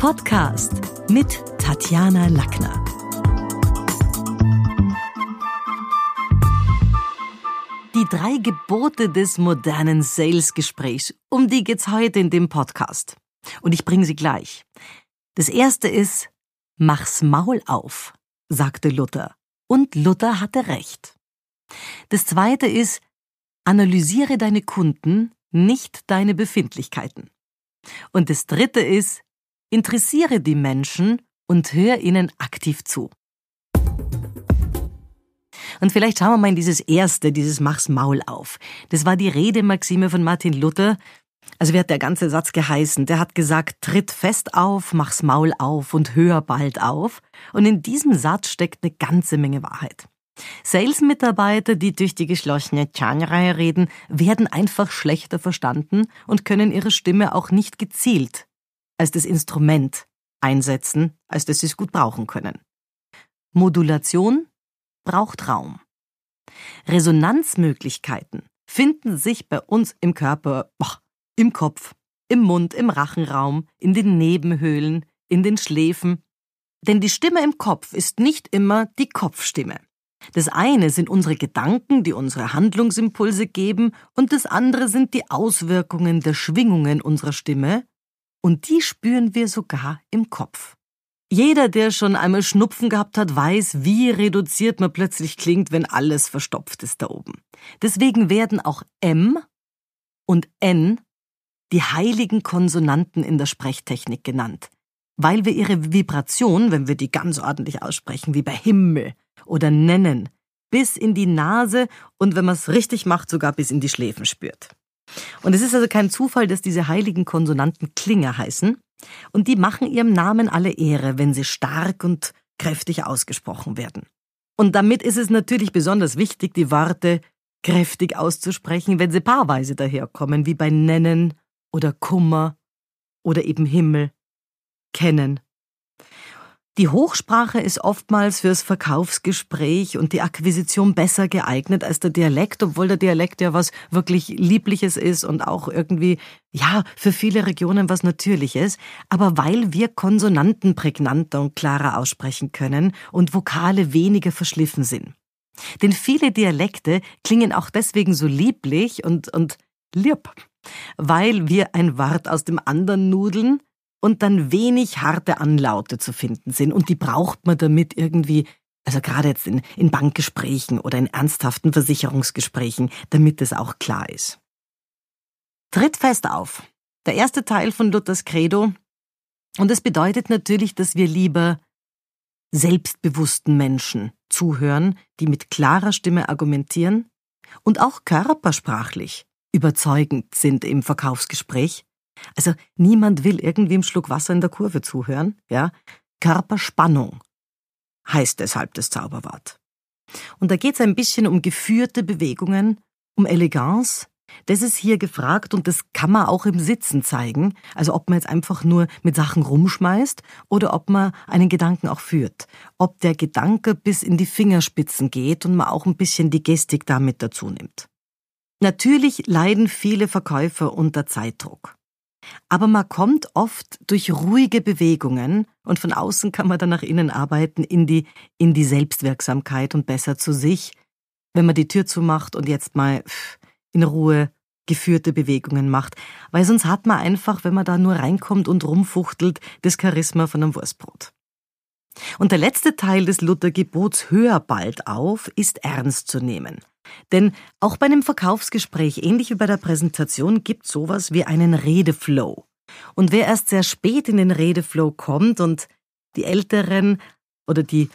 Podcast mit Tatjana Lackner. Die drei Gebote des modernen Sales-Gesprächs, um die geht's heute in dem Podcast. Und ich bringe sie gleich. Das erste ist, mach's Maul auf, sagte Luther. Und Luther hatte recht. Das zweite ist, analysiere deine Kunden, nicht deine Befindlichkeiten. Und das dritte ist, interessiere die Menschen und hör ihnen aktiv zu. Und vielleicht schauen wir mal in dieses erste, dieses Mach's Maul auf. Das war die Redemaxime von Martin Luther. Also wie hat der ganze Satz geheißen? Der hat gesagt, tritt fest auf, mach's Maul auf und hör bald auf. Und in diesem Satz steckt eine ganze Menge Wahrheit. Sales-Mitarbeiter, die durch die geschlossene Chan-Reihe reden, werden einfach schlechter verstanden und können ihre Stimme auch nicht gezielt als das Instrument einsetzen, als dass sie es gut brauchen können. Modulation braucht Raum. Resonanzmöglichkeiten finden sich bei uns im Körper, im Kopf, im Mund, im Rachenraum, in den Nebenhöhlen, in den Schläfen. Denn die Stimme im Kopf ist nicht immer die Kopfstimme. Das eine sind unsere Gedanken, die unsere Handlungsimpulse geben, und das andere sind die Auswirkungen der Schwingungen unserer Stimme, und die spüren wir sogar im Kopf. Jeder, der schon einmal Schnupfen gehabt hat, weiß, wie reduziert man plötzlich klingt, wenn alles verstopft ist da oben. Deswegen werden auch M und N die heiligen Konsonanten in der Sprechtechnik genannt, weil wir ihre Vibration, wenn wir die ganz ordentlich aussprechen, wie bei Himmel oder nennen, bis in die Nase und wenn man es richtig macht, sogar bis in die Schläfen spürt. Und es ist also kein Zufall, dass diese heiligen Konsonanten Klinger heißen. Und die machen ihrem Namen alle Ehre, wenn sie stark und kräftig ausgesprochen werden. Und damit ist es natürlich besonders wichtig, die Worte kräftig auszusprechen, wenn sie paarweise daherkommen, wie bei Nennen oder Kummer oder eben Himmel, Kennen die Hochsprache ist oftmals fürs Verkaufsgespräch und die Akquisition besser geeignet als der Dialekt, obwohl der Dialekt ja was wirklich Liebliches ist und auch irgendwie, ja, für viele Regionen was Natürliches. Aber weil wir Konsonanten prägnanter und klarer aussprechen können und Vokale weniger verschliffen sind. Denn viele Dialekte klingen auch deswegen so lieblich und, und lieb, weil wir ein Wort aus dem anderen nudeln und dann wenig harte Anlaute zu finden sind. Und die braucht man damit irgendwie, also gerade jetzt in, in Bankgesprächen oder in ernsthaften Versicherungsgesprächen, damit es auch klar ist. Tritt fest auf. Der erste Teil von Luthers Credo. Und es bedeutet natürlich, dass wir lieber selbstbewussten Menschen zuhören, die mit klarer Stimme argumentieren und auch körpersprachlich überzeugend sind im Verkaufsgespräch, also niemand will irgendwie im Schluck Wasser in der Kurve zuhören, ja? Körperspannung heißt deshalb das Zauberwort. Und da geht es ein bisschen um geführte Bewegungen, um Eleganz. Das ist hier gefragt und das kann man auch im Sitzen zeigen. Also ob man jetzt einfach nur mit Sachen rumschmeißt oder ob man einen Gedanken auch führt. Ob der Gedanke bis in die Fingerspitzen geht und man auch ein bisschen die Gestik damit dazu nimmt. Natürlich leiden viele Verkäufer unter Zeitdruck. Aber man kommt oft durch ruhige Bewegungen und von außen kann man dann nach innen arbeiten in die, in die Selbstwirksamkeit und besser zu sich, wenn man die Tür zumacht und jetzt mal in Ruhe geführte Bewegungen macht. Weil sonst hat man einfach, wenn man da nur reinkommt und rumfuchtelt, das Charisma von einem Wurstbrot. Und der letzte Teil des Luthergebots Hör bald auf ist ernst zu nehmen. Denn auch bei einem Verkaufsgespräch, ähnlich wie bei der Präsentation, gibt sowas wie einen Redeflow. Und wer erst sehr spät in den Redeflow kommt und die Älteren oder die,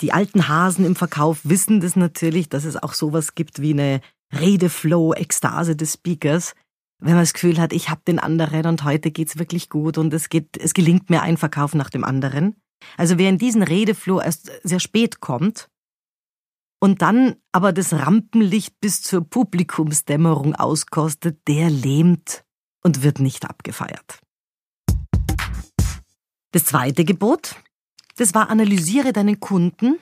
die alten Hasen im Verkauf wissen das natürlich, dass es auch sowas gibt wie eine Redeflow-Ekstase des Speakers. Wenn man das Gefühl hat, ich habe den anderen und heute geht's wirklich gut und es geht, es gelingt mir ein Verkauf nach dem anderen. Also wer in diesen Redeflow erst sehr spät kommt, und dann aber das Rampenlicht bis zur Publikumsdämmerung auskostet, der lähmt und wird nicht abgefeiert. Das zweite Gebot, das war analysiere deinen Kunden.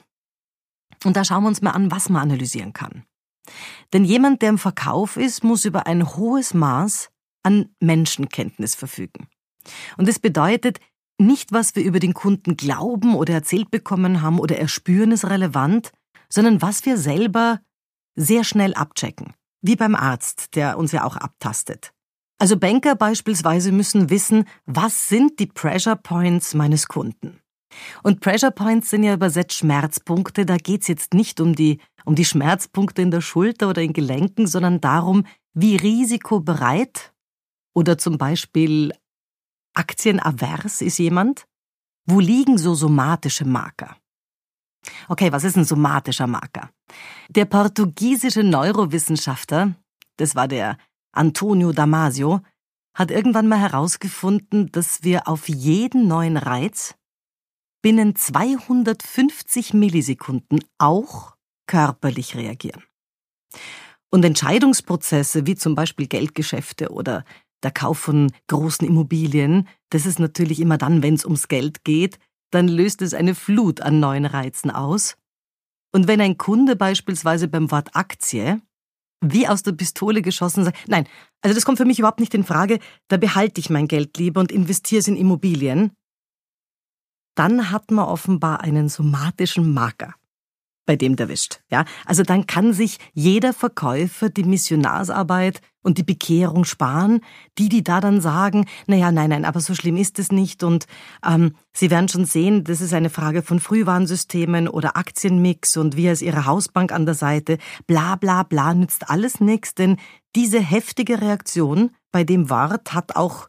Und da schauen wir uns mal an, was man analysieren kann. Denn jemand, der im Verkauf ist, muss über ein hohes Maß an Menschenkenntnis verfügen. Und das bedeutet, nicht, was wir über den Kunden glauben oder erzählt bekommen haben oder erspüren, ist relevant, sondern was wir selber sehr schnell abchecken. Wie beim Arzt, der uns ja auch abtastet. Also Banker beispielsweise müssen wissen, was sind die Pressure Points meines Kunden. Und Pressure Points sind ja übersetzt Schmerzpunkte. Da geht's jetzt nicht um die, um die Schmerzpunkte in der Schulter oder in Gelenken, sondern darum, wie risikobereit oder zum Beispiel aktienavers ist jemand. Wo liegen so somatische Marker? Okay, was ist ein somatischer Marker? Der portugiesische Neurowissenschaftler, das war der Antonio Damasio, hat irgendwann mal herausgefunden, dass wir auf jeden neuen Reiz binnen 250 Millisekunden auch körperlich reagieren. Und Entscheidungsprozesse wie zum Beispiel Geldgeschäfte oder der Kauf von großen Immobilien, das ist natürlich immer dann, wenn es ums Geld geht, dann löst es eine Flut an neuen Reizen aus. Und wenn ein Kunde beispielsweise beim Wort Aktie wie aus der Pistole geschossen sagt, nein, also das kommt für mich überhaupt nicht in Frage, da behalte ich mein Geld lieber und investiere es in Immobilien, dann hat man offenbar einen somatischen Marker bei dem der wischt. Ja, also dann kann sich jeder Verkäufer die Missionarsarbeit und die Bekehrung sparen, die, die da dann sagen, naja, nein, nein, aber so schlimm ist es nicht und ähm, Sie werden schon sehen, das ist eine Frage von Frühwarnsystemen oder Aktienmix und wie ist Ihre Hausbank an der Seite, bla bla bla, nützt alles nichts, denn diese heftige Reaktion bei dem Wart hat auch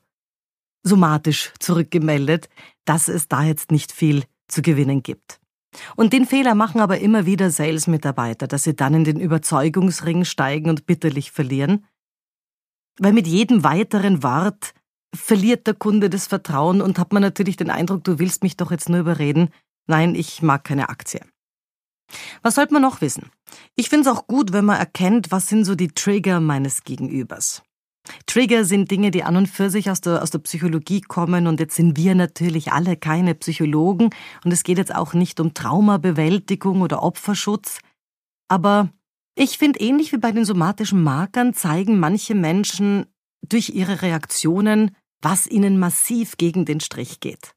somatisch zurückgemeldet, dass es da jetzt nicht viel zu gewinnen gibt. Und den Fehler machen aber immer wieder Sales-Mitarbeiter, dass sie dann in den Überzeugungsring steigen und bitterlich verlieren. Weil mit jedem weiteren Wort verliert der Kunde das Vertrauen und hat man natürlich den Eindruck, du willst mich doch jetzt nur überreden. Nein, ich mag keine Aktie. Was sollte man noch wissen? Ich finde es auch gut, wenn man erkennt, was sind so die Trigger meines Gegenübers. Trigger sind Dinge, die an und für sich aus der, aus der Psychologie kommen und jetzt sind wir natürlich alle keine Psychologen und es geht jetzt auch nicht um Traumabewältigung oder Opferschutz, aber ich finde, ähnlich wie bei den somatischen Markern zeigen manche Menschen durch ihre Reaktionen, was ihnen massiv gegen den Strich geht.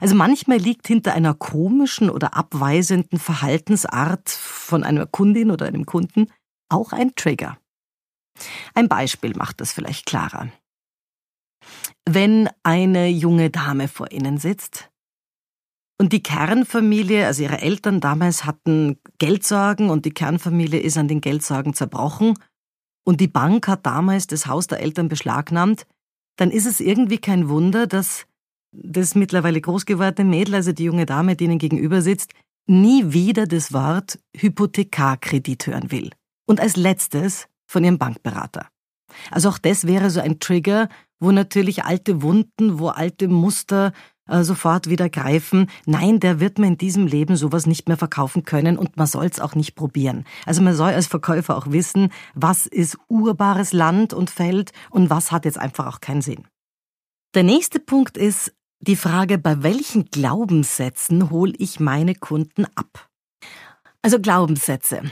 Also manchmal liegt hinter einer komischen oder abweisenden Verhaltensart von einer Kundin oder einem Kunden auch ein Trigger. Ein Beispiel macht das vielleicht klarer. Wenn eine junge Dame vor Ihnen sitzt und die Kernfamilie, also ihre Eltern damals hatten Geldsorgen und die Kernfamilie ist an den Geldsorgen zerbrochen und die Bank hat damals das Haus der Eltern beschlagnahmt, dann ist es irgendwie kein Wunder, dass das mittlerweile groß gewordene Mädel, also die junge Dame, die Ihnen gegenüber sitzt, nie wieder das Wort Hypothekarkredit hören will. Und als letztes von ihrem Bankberater. Also auch das wäre so ein Trigger, wo natürlich alte Wunden, wo alte Muster sofort wieder greifen. Nein, der wird man in diesem Leben sowas nicht mehr verkaufen können und man soll es auch nicht probieren. Also man soll als Verkäufer auch wissen, was ist urbares Land und Feld und was hat jetzt einfach auch keinen Sinn. Der nächste Punkt ist die Frage, bei welchen Glaubenssätzen hole ich meine Kunden ab? Also Glaubenssätze.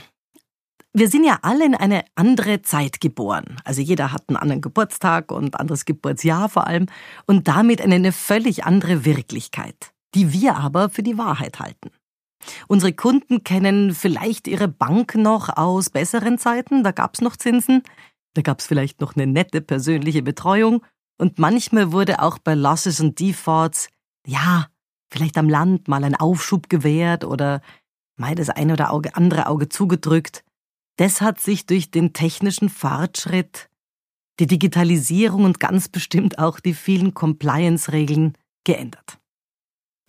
Wir sind ja alle in eine andere Zeit geboren. Also jeder hat einen anderen Geburtstag und anderes Geburtsjahr vor allem und damit eine völlig andere Wirklichkeit, die wir aber für die Wahrheit halten. Unsere Kunden kennen vielleicht ihre Bank noch aus besseren Zeiten, da gab's noch Zinsen, da gab's vielleicht noch eine nette persönliche Betreuung und manchmal wurde auch bei Losses und Defaults, ja, vielleicht am Land mal ein Aufschub gewährt oder mal das eine oder andere Auge zugedrückt. Das hat sich durch den technischen Fortschritt, die Digitalisierung und ganz bestimmt auch die vielen Compliance-Regeln geändert.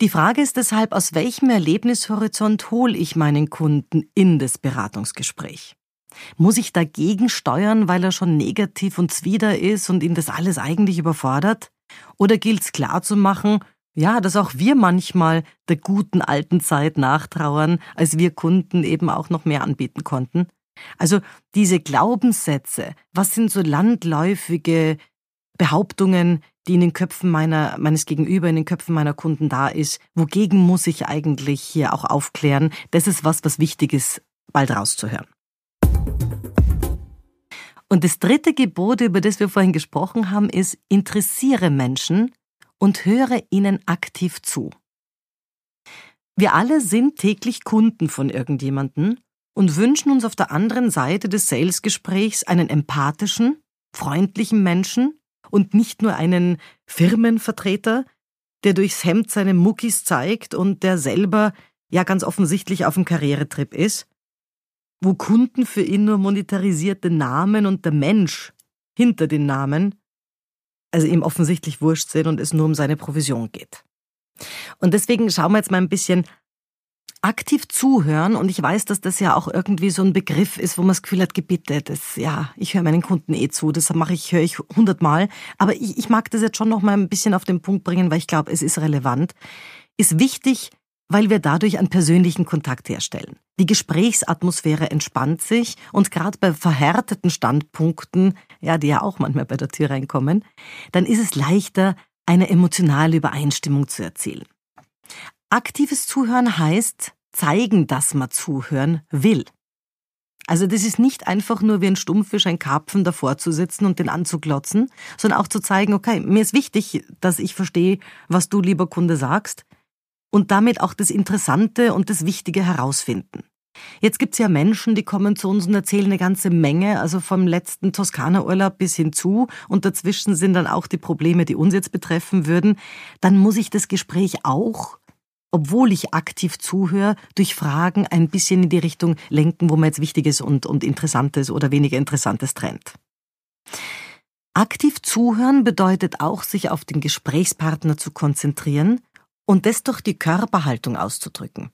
Die Frage ist deshalb, aus welchem Erlebnishorizont hole ich meinen Kunden in das Beratungsgespräch? Muss ich dagegen steuern, weil er schon negativ und zwider ist und ihn das alles eigentlich überfordert? Oder gilt es klar zu ja, dass auch wir manchmal der guten alten Zeit nachtrauern, als wir Kunden eben auch noch mehr anbieten konnten? Also diese Glaubenssätze, was sind so landläufige Behauptungen, die in den Köpfen meiner, meines Gegenüber, in den Köpfen meiner Kunden da ist, wogegen muss ich eigentlich hier auch aufklären? Das ist was, was wichtig ist, bald rauszuhören. Und das dritte Gebot, über das wir vorhin gesprochen haben, ist, interessiere Menschen und höre ihnen aktiv zu. Wir alle sind täglich Kunden von irgendjemanden und wünschen uns auf der anderen Seite des Salesgesprächs einen empathischen, freundlichen Menschen und nicht nur einen Firmenvertreter, der durchs Hemd seine Muckis zeigt und der selber ja ganz offensichtlich auf dem Karrieretrip ist, wo Kunden für ihn nur monetarisierte Namen und der Mensch hinter den Namen, also ihm offensichtlich wurscht sind und es nur um seine Provision geht. Und deswegen schauen wir jetzt mal ein bisschen aktiv zuhören. Und ich weiß, dass das ja auch irgendwie so ein Begriff ist, wo man das Gefühl hat, Gebitte, das, ja, ich höre meinen Kunden eh zu, das mache ich, höre ich hundertmal, aber ich, ich mag das jetzt schon noch mal ein bisschen auf den Punkt bringen, weil ich glaube, es ist relevant, ist wichtig, weil wir dadurch einen persönlichen Kontakt herstellen. Die Gesprächsatmosphäre entspannt sich. Und gerade bei verhärteten Standpunkten, ja, die ja auch manchmal bei der Tür reinkommen, dann ist es leichter, eine emotionale Übereinstimmung zu erzielen. Aktives Zuhören heißt zeigen, dass man zuhören will. Also das ist nicht einfach nur wie ein Stummfisch, ein Karpfen davor zu sitzen und den anzuglotzen, sondern auch zu zeigen, okay, mir ist wichtig, dass ich verstehe, was du, lieber Kunde, sagst und damit auch das Interessante und das Wichtige herausfinden. Jetzt gibt's ja Menschen, die kommen zu uns und erzählen eine ganze Menge, also vom letzten Toskana-Urlaub bis hinzu und dazwischen sind dann auch die Probleme, die uns jetzt betreffen würden. Dann muss ich das Gespräch auch obwohl ich aktiv zuhöre, durch Fragen ein bisschen in die Richtung lenken, wo man jetzt Wichtiges und, und Interessantes oder weniger Interessantes trennt. Aktiv zuhören bedeutet auch, sich auf den Gesprächspartner zu konzentrieren und das durch die Körperhaltung auszudrücken.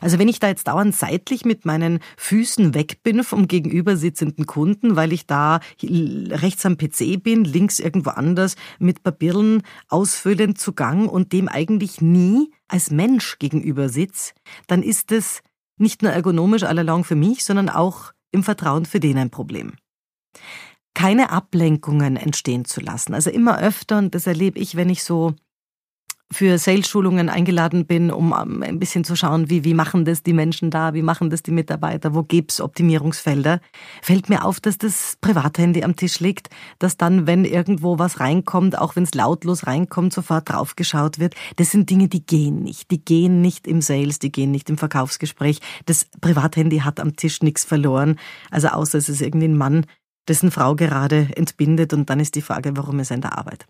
Also wenn ich da jetzt dauernd seitlich mit meinen Füßen weg bin vom gegenüber sitzenden Kunden, weil ich da rechts am PC bin, links irgendwo anders mit Papierlen ausfüllend zu Gang und dem eigentlich nie als Mensch gegenüber sitze, dann ist es nicht nur ergonomisch allalong für mich, sondern auch im Vertrauen für den ein Problem. Keine Ablenkungen entstehen zu lassen. Also immer öfter, und das erlebe ich, wenn ich so für Sales-Schulungen eingeladen bin, um ähm, ein bisschen zu schauen, wie, wie machen das die Menschen da, wie machen das die Mitarbeiter, wo gibt's Optimierungsfelder, fällt mir auf, dass das Privathandy am Tisch liegt, dass dann, wenn irgendwo was reinkommt, auch wenn es lautlos reinkommt, sofort draufgeschaut wird. Das sind Dinge, die gehen nicht. Die gehen nicht im Sales, die gehen nicht im Verkaufsgespräch. Das Privathandy hat am Tisch nichts verloren, also außer es ist irgendwie ein Mann, dessen Frau gerade entbindet und dann ist die Frage, warum ist er in der Arbeit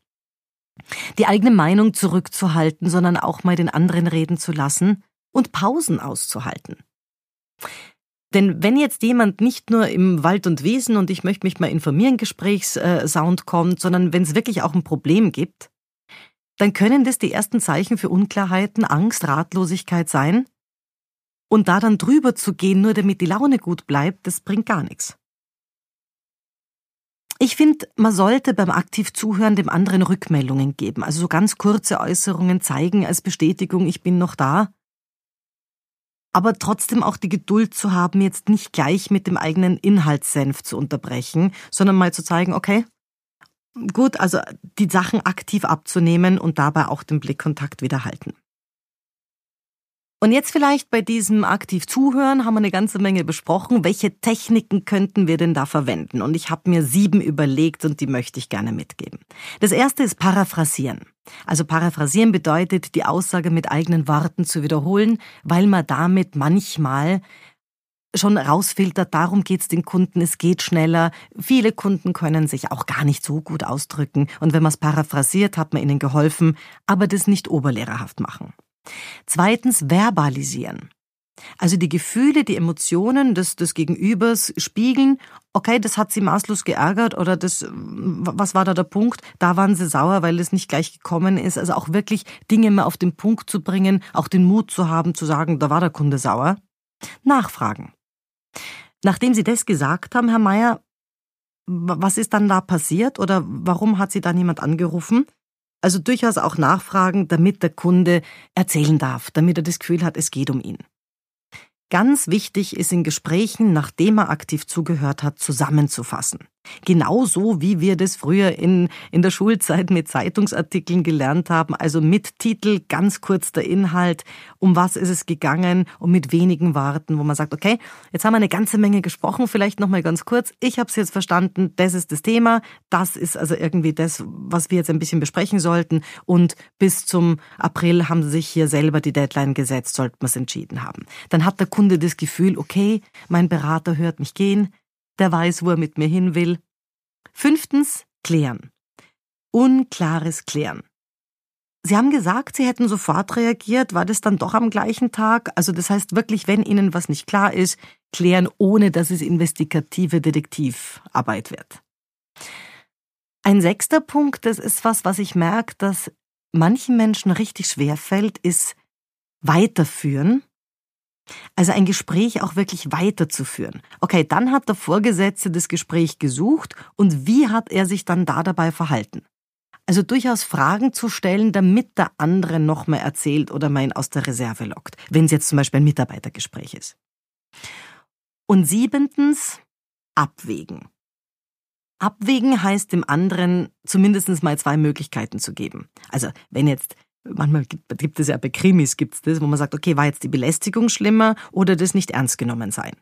die eigene Meinung zurückzuhalten, sondern auch mal den anderen reden zu lassen und Pausen auszuhalten. Denn wenn jetzt jemand nicht nur im Wald und Wesen und ich möchte mich mal informieren Gesprächssound kommt, sondern wenn es wirklich auch ein Problem gibt, dann können das die ersten Zeichen für Unklarheiten, Angst, Ratlosigkeit sein. Und da dann drüber zu gehen, nur damit die Laune gut bleibt, das bringt gar nichts. Ich finde, man sollte beim aktiv Zuhören dem anderen Rückmeldungen geben. Also so ganz kurze Äußerungen zeigen als Bestätigung, ich bin noch da. Aber trotzdem auch die Geduld zu haben, jetzt nicht gleich mit dem eigenen Inhaltssenf zu unterbrechen, sondern mal zu zeigen, okay, gut, also die Sachen aktiv abzunehmen und dabei auch den Blickkontakt wieder halten. Und jetzt vielleicht bei diesem aktiv Zuhören haben wir eine ganze Menge besprochen. Welche Techniken könnten wir denn da verwenden? Und ich habe mir sieben überlegt und die möchte ich gerne mitgeben. Das erste ist Paraphrasieren. Also Paraphrasieren bedeutet, die Aussage mit eigenen Worten zu wiederholen, weil man damit manchmal schon rausfiltert, darum geht's den Kunden, es geht schneller. Viele Kunden können sich auch gar nicht so gut ausdrücken. Und wenn man es paraphrasiert, hat man ihnen geholfen, aber das nicht oberlehrerhaft machen. Zweitens verbalisieren. Also die Gefühle, die Emotionen des, des Gegenübers spiegeln, okay, das hat sie maßlos geärgert oder das, was war da der Punkt? Da waren sie sauer, weil es nicht gleich gekommen ist. Also auch wirklich Dinge mal auf den Punkt zu bringen, auch den Mut zu haben, zu sagen, da war der Kunde sauer. Nachfragen. Nachdem Sie das gesagt haben, Herr Meier, was ist dann da passiert oder warum hat Sie da niemand angerufen? Also durchaus auch nachfragen, damit der Kunde erzählen darf, damit er das Gefühl hat, es geht um ihn. Ganz wichtig ist in Gesprächen, nachdem er aktiv zugehört hat, zusammenzufassen. Genauso wie wir das früher in, in der Schulzeit mit Zeitungsartikeln gelernt haben, also mit Titel, ganz kurz der Inhalt, um was ist es gegangen und mit wenigen Worten, wo man sagt, okay, jetzt haben wir eine ganze Menge gesprochen, vielleicht nochmal ganz kurz, ich habe es jetzt verstanden, das ist das Thema, das ist also irgendwie das, was wir jetzt ein bisschen besprechen sollten und bis zum April haben sie sich hier selber die Deadline gesetzt, sollten wir es entschieden haben. Dann hat der Kunde das Gefühl, okay, mein Berater hört mich gehen, der weiß, wo er mit mir hin will. Fünftens, klären. Unklares Klären. Sie haben gesagt, Sie hätten sofort reagiert. War das dann doch am gleichen Tag? Also das heißt wirklich, wenn Ihnen was nicht klar ist, klären, ohne dass es investigative Detektivarbeit wird. Ein sechster Punkt, das ist was, was ich merke, dass manchen Menschen richtig schwer fällt, ist weiterführen also ein Gespräch auch wirklich weiterzuführen. Okay, dann hat der Vorgesetzte das Gespräch gesucht und wie hat er sich dann da dabei verhalten? Also durchaus Fragen zu stellen, damit der andere noch mehr erzählt oder man aus der Reserve lockt, wenn es jetzt zum Beispiel ein Mitarbeitergespräch ist. Und siebentens, abwägen. Abwägen heißt dem anderen zumindest mal zwei Möglichkeiten zu geben. Also wenn jetzt manchmal gibt, gibt es ja bei Krimis gibt's das, wo man sagt, okay, war jetzt die Belästigung schlimmer oder das nicht ernst genommen sein?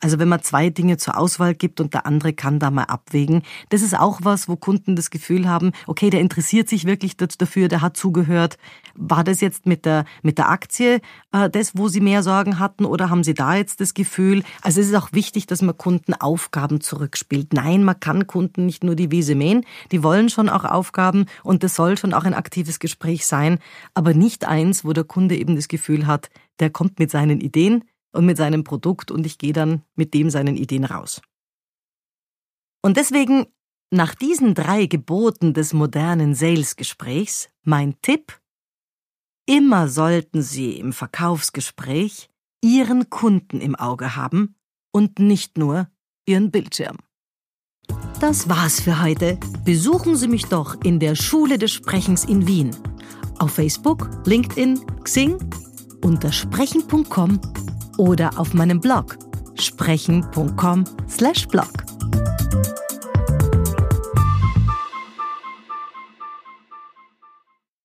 Also wenn man zwei Dinge zur Auswahl gibt und der andere kann da mal abwägen, das ist auch was, wo Kunden das Gefühl haben, okay, der interessiert sich wirklich dafür, der hat zugehört. War das jetzt mit der, mit der Aktie äh, das, wo sie mehr Sorgen hatten oder haben sie da jetzt das Gefühl? Also es ist auch wichtig, dass man Kunden Aufgaben zurückspielt. Nein, man kann Kunden nicht nur die Wiese mähen, die wollen schon auch Aufgaben und das soll schon auch ein aktives Gespräch sein, aber nicht eins, wo der Kunde eben das Gefühl hat, der kommt mit seinen Ideen, und mit seinem Produkt und ich gehe dann mit dem seinen Ideen raus. Und deswegen, nach diesen drei Geboten des modernen Sales-Gesprächs, mein Tipp, immer sollten Sie im Verkaufsgespräch Ihren Kunden im Auge haben und nicht nur Ihren Bildschirm. Das war's für heute. Besuchen Sie mich doch in der Schule des Sprechens in Wien. Auf Facebook, LinkedIn, Xing unter sprechen.com oder auf meinem Blog sprechen.com/blog.